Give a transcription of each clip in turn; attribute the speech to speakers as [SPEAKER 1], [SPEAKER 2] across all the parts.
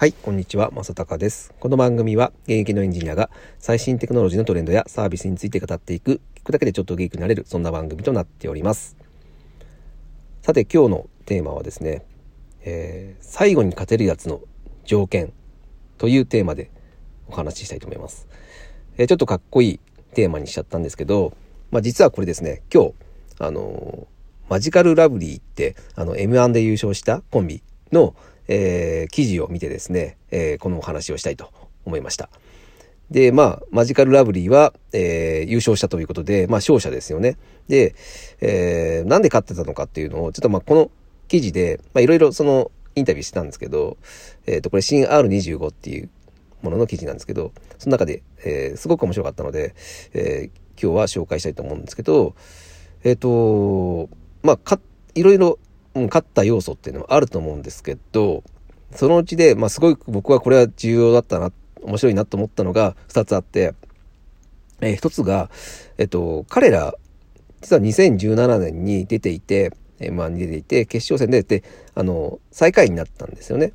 [SPEAKER 1] はい、こんにちは、まさたかです。この番組は現役のエンジニアが最新テクノロジーのトレンドやサービスについて語っていく、聞くだけでちょっとゲークになれる、そんな番組となっております。さて、今日のテーマはですね、えー最後に勝てるやつの条件というテーマでお話ししたいと思います。えーちょっとかっこいいテーマにしちゃったんですけど、まあ実はこれですね、今日、あのーマジカルラブリーって、あの、M1 で優勝したコンビの、えー記事を見てですね、えーこのお話をしたいと思いました。で、まあ、マジカルラブリーは、えー優勝したということで、まあ、勝者ですよね。で、えーなんで勝ってたのかっていうのを、ちょっとまあ、この記事で、まあ、いろいろその、インタビューしてたんですけど、えっ、と、これ、新 R25 っていうものの記事なんですけど、その中で、えーすごく面白かったので、えー今日は紹介したいと思うんですけど、えっ、と、まあ、か、いろいろ、勝った要素っていうのはあると思うんですけど、そのうちで、まあ、すごい僕はこれは重要だったな、面白いなと思ったのが2つあって、えー一つが、えっと、彼ら、実は2017年に出ていて、M1 に出ていて、決勝戦で出て、あの、最下位になったんですよね。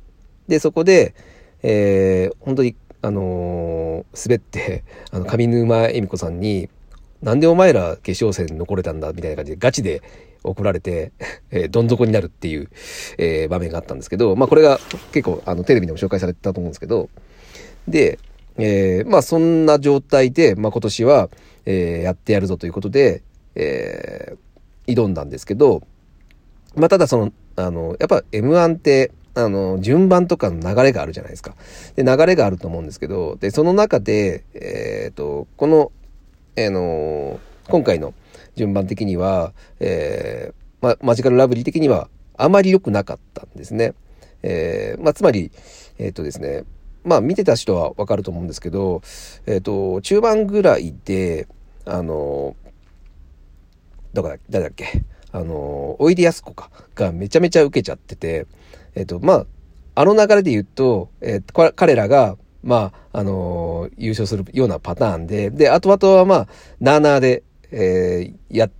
[SPEAKER 1] で、そこで、えー本当に、あのー滑って、あの、上沼恵美子さんに、なんでお前ら決勝戦残れたんだみたいな感じでガチで怒られて、えーどん底になるっていう、えー場面があったんですけど、まあこれが結構あのテレビでも紹介されてたと思うんですけど、で、えーまあそんな状態で、まあ今年は、えーやってやるぞということで、えー挑んだんですけど、まあただその、あの、やっぱ M1 って、あの、順番とかの流れがあるじゃないですか。で、流れがあると思うんですけど、で、その中で、えっ、と、この、あの今回の順番的には、えーま、マジカルラブリー的にはあまり良くなかったんですね。えーまあ、つまり、えっ、とですね、まあ見てた人はわかると思うんですけど、えっ、と、中盤ぐらいで、あのどこだ誰だっけあのおいでやすこかがめちゃめちゃ受けちゃってて、えっ、と、まあ、あの流れで言うと、えーこ彼らが、まあ、あのー優勝するようなパターンで、で、後々はまあ、なーなーで、えーや、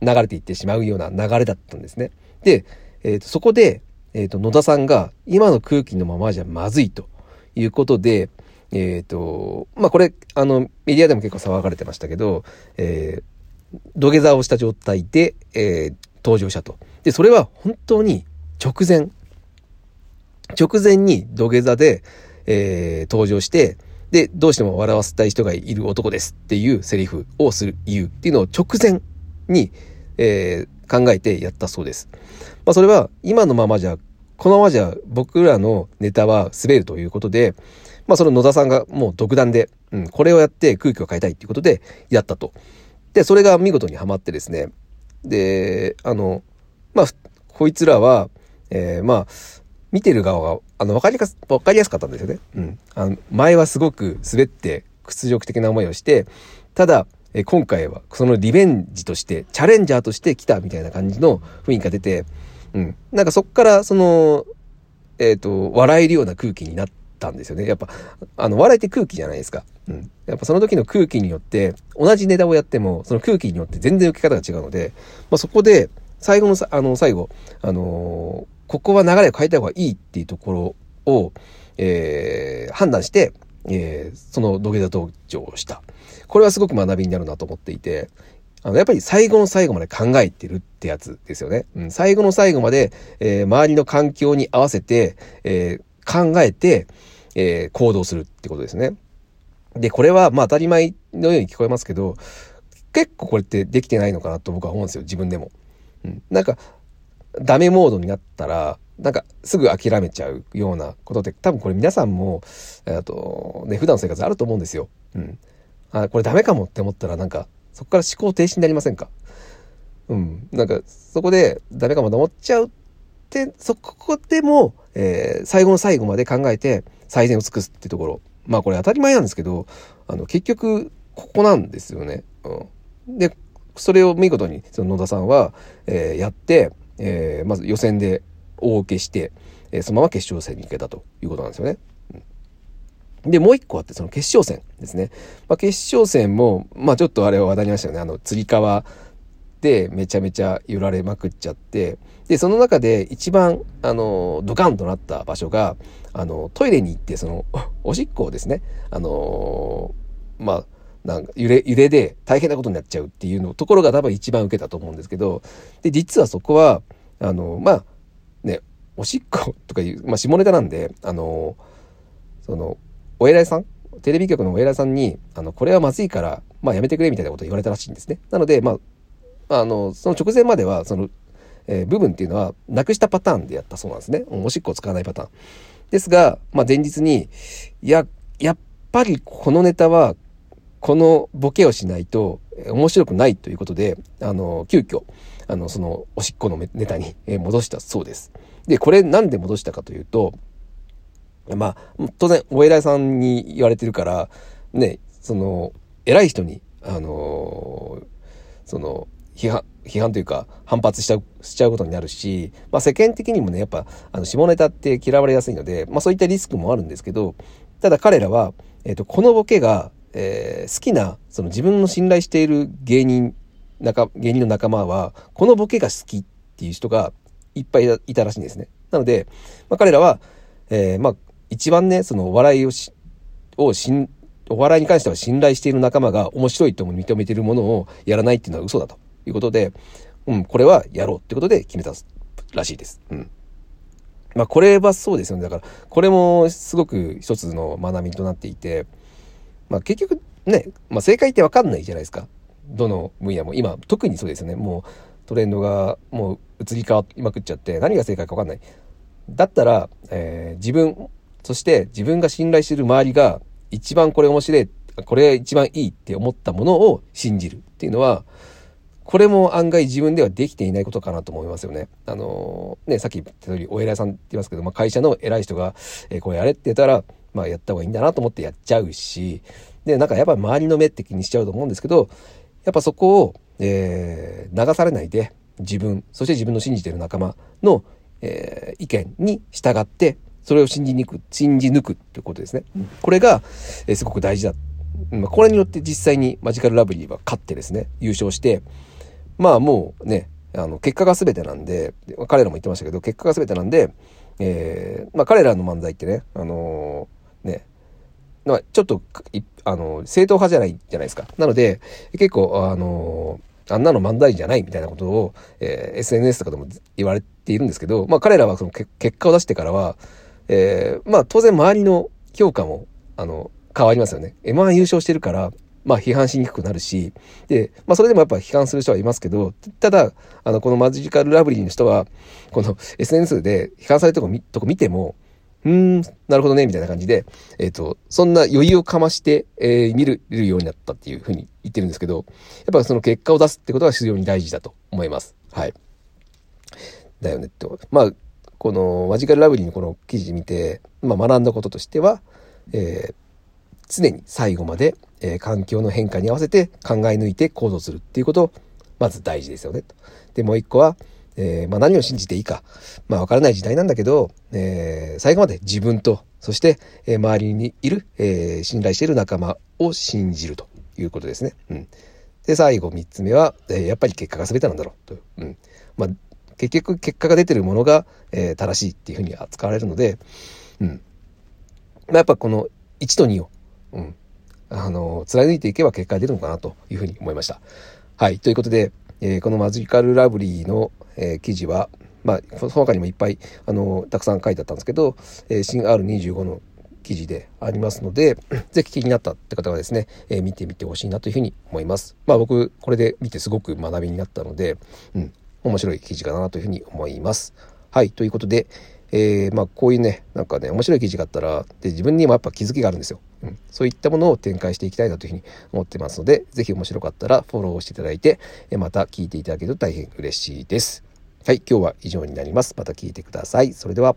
[SPEAKER 1] 流れていってしまうような流れだったんですね。で、えっ、と、そこで、えっ、と、野田さんが、今の空気のままじゃまずいということで、えっ、と、まあ、これ、あの、メディアでも結構騒がれてましたけど、えー土下座をした状態で、えー登場したと。で、それは本当に直前、直前に土下座で、えー登場して、で、どうしても笑わせたい人がいる男ですっていうセリフをする、言うっていうのを直前に、えー考えてやったそうです。まあ、それは今のままじゃ、このままじゃ僕らのネタは滑るということで、まあ、その野田さんがもう独断で、うん、これをやって空気を変えたいっていうことでやったと。で、それが見事にはまってですね。で、あの、まあ、こいつらは、えーまあ、見てる側が、あの、わかりやす、わかりやすかったんですよね。うん。あの、前はすごく滑って屈辱的な思いをして、ただ、え今回はそのリベンジとして、チャレンジャーとして来たみたいな感じの雰囲気が出て、うん。なんかそっから、その、えっ、と、笑えるような空気になったんですよね。やっぱ、あの、笑いって空気じゃないですか。うん。やっぱその時の空気によって、同じネタをやっても、その空気によって全然受け方が違うので、まあ、そこで、最後のさ、あの、最後、あのーここは流れを変えた方がいいっていうところを、えー判断して、えーその土下座登場をした。これはすごく学びになるなと思っていて、あの、やっぱり最後の最後まで考えてるってやつですよね。うん、最後の最後まで、えー周りの環境に合わせて、えー考えて、えー行動するってことですね。で、これはまあ当たり前のように聞こえますけど、結構これってできてないのかなと僕は思うんですよ、自分でも。うん、なんか、ダメモードになったら、なんかすぐ諦めちゃうようなことって多分これ皆さんも、えっと、ね、普段の生活あると思うんですよ。うん。あ、これダメかもって思ったらなんか、そこから思考停止になりませんか？うん。なんか、そこでダメかもと思っちゃうって、そこでも、えー最後の最後まで考えて最善を尽くすっていうところ。まあこれ当たり前なんですけど、あの、結局、ここなんですよね。うん。で、それを見事に、その野田さんは、えーやって、えーまず予選で大受けして、えーそのまま決勝戦に行けたということなんですよね。で、もう一個あって、その決勝戦ですね。まあ、決勝戦も、まあちょっとあれは話題になりましたよね。あの、釣り革でめちゃめちゃ揺られまくっちゃって、で、その中で一番、あの、ドカンとなった場所が、あの、トイレに行って、その、おしっこをですね、あの、まあ、なんか揺れ、揺れで大変なことになっちゃうっていうのところが多分一番受けたと思うんですけど、で、実はそこは、あの、まあ、ね、おしっことかいう、まあ、下ネタなんで、あの、その、お偉いさんテレビ局のお偉いさんに、あの、これはまずいから、まあ、やめてくれみたいなことを言われたらしいんですね。なので、まあ、あの、その直前までは、その、えー、部分っていうのは、なくしたパターンでやったそうなんですね。おしっこを使わないパターン。ですが、まあ、前日に、いや、やっぱりこのネタは、このボケをしないと面白くないということで、あの、急遽、あの、その、おしっこのネタに戻したそうです。で、これなんで戻したかというと、まあ、当然、お偉いさんに言われてるから、ね、その、偉い人に、あの、その、批判、批判というか、反発しちゃう、しちゃうことになるし、まあ世間的にもね、やっぱ、あの、下ネタって嫌われやすいので、まあそういったリスクもあるんですけど、ただ彼らは、えっ、ー、と、このボケが、えー、好きな、その自分の信頼している芸人、仲、芸人の仲間は、このボケが好きっていう人がいっぱいいたらしいんですね。なので、まあ彼らは、えー、まあ、一番ね、そのお笑いをし、をしん、お笑いに関しては信頼している仲間が面白いとも認めているものをやらないっていうのは嘘だということで、うん、これはやろうってことで決めたらしいです。うん。まあこれはそうですよね。だから、これもすごく一つの学びとなっていて、まあ結局ね、まあ正解ってわかんないじゃないですか。どの分野も。今、特にそうですよね。もうトレンドがもう移り変わりまくっちゃって何が正解かわかんない。だったら、えー、自分そして自分が信頼してる周りが一番これ面白い、これ一番いいって思ったものを信じるっていうのは、これも案外自分ではできていないことかなと思いますよね。あのー、ね、さっき言った通り、お偉いさんって言いますけど、まあ、会社の偉い人が、えー、これやれって言ったら、まあ、やった方がいいんだなと思ってやっちゃうし、で、なんかやっぱり周りの目って気にしちゃうと思うんですけど、やっぱそこを、えー、流されないで、自分、そして自分の信じてる仲間の、えー、意見に従って、それを信じにく、信じ抜くっていうことですね。これが、えー、すごく大事だ。まあ、これによって実際にマジカルラブリーは勝ってですね、優勝して、まあもうね、あの、結果が全てなんで、彼らも言ってましたけど、結果が全てなんで、えー、まあ彼らの漫才ってね、あのー、ね、まあ、ちょっと、あの、正統派じゃないじゃないですか。なので、結構、あの、あんなの漫才じゃないみたいなことを、えー、SNS とかでも言われているんですけど、まあ彼らはその結果を出してからは、えー、まあ当然周りの評価も、あの、変わりますよね。M1 優勝してるから、まあ批判しにくくなるし、で、まあそれでもやっぱ批判する人はいますけど、ただ、あの、このマジカルラブリーの人は、この SNS で批判されたとことこ見ても、うーん、なるほどね、みたいな感じで、えっ、ー、と、そんな余裕をかまして、えー、見る、ようになったっていうふうに言ってるんですけど、やっぱその結果を出すってことが非常に大事だと思います。はい。だよねって。まあ、このマジカルラブリーのこの記事見て、まあ、学んだこととしては、えー、常に最後まで、えー、環境の変化に合わせて考え抜いて行動するっていうこと、まず大事ですよね。とで、もう一個は、えー、まあ、何を信じていいか、まあ、わからない時代なんだけど、えー、最後まで自分と、そして、えー、周りにいる、えー、信頼している仲間を信じるということですね。うん。で、最後三つ目は、えー、やっぱり結果が全てなんだろうと。うん。まあ、結局結果が出てるものが、えー、正しいっていうふうに扱われるので、うん。まあ、やっぱこの1と2を、うん。あの、貫いていけば結果が出るのかなというふうに思いました。はい。ということで、えー、このマジカルラブリーの、えー、記事は、まあ、その他にもいっぱい、あの、たくさん書いてあったんですけど、えー、新 R25 の記事でありますので、ぜひ気になったって方はですね、えー、見てみてほしいなというふうに思います。まあ僕、これで見てすごく学びになったので、うん、面白い記事かなというふうに思います。はい、ということで、えー、まあこういうね、なんかね、面白い記事があったら、で自分にもやっぱ気づきがあるんですよ。うん、そういったものを展開していきたいなというふうに思ってますので、是非面白かったらフォローしていただいて、また聞いていただけると大変嬉しいです。はい、今日は以上になります。また聞いてください。それでは。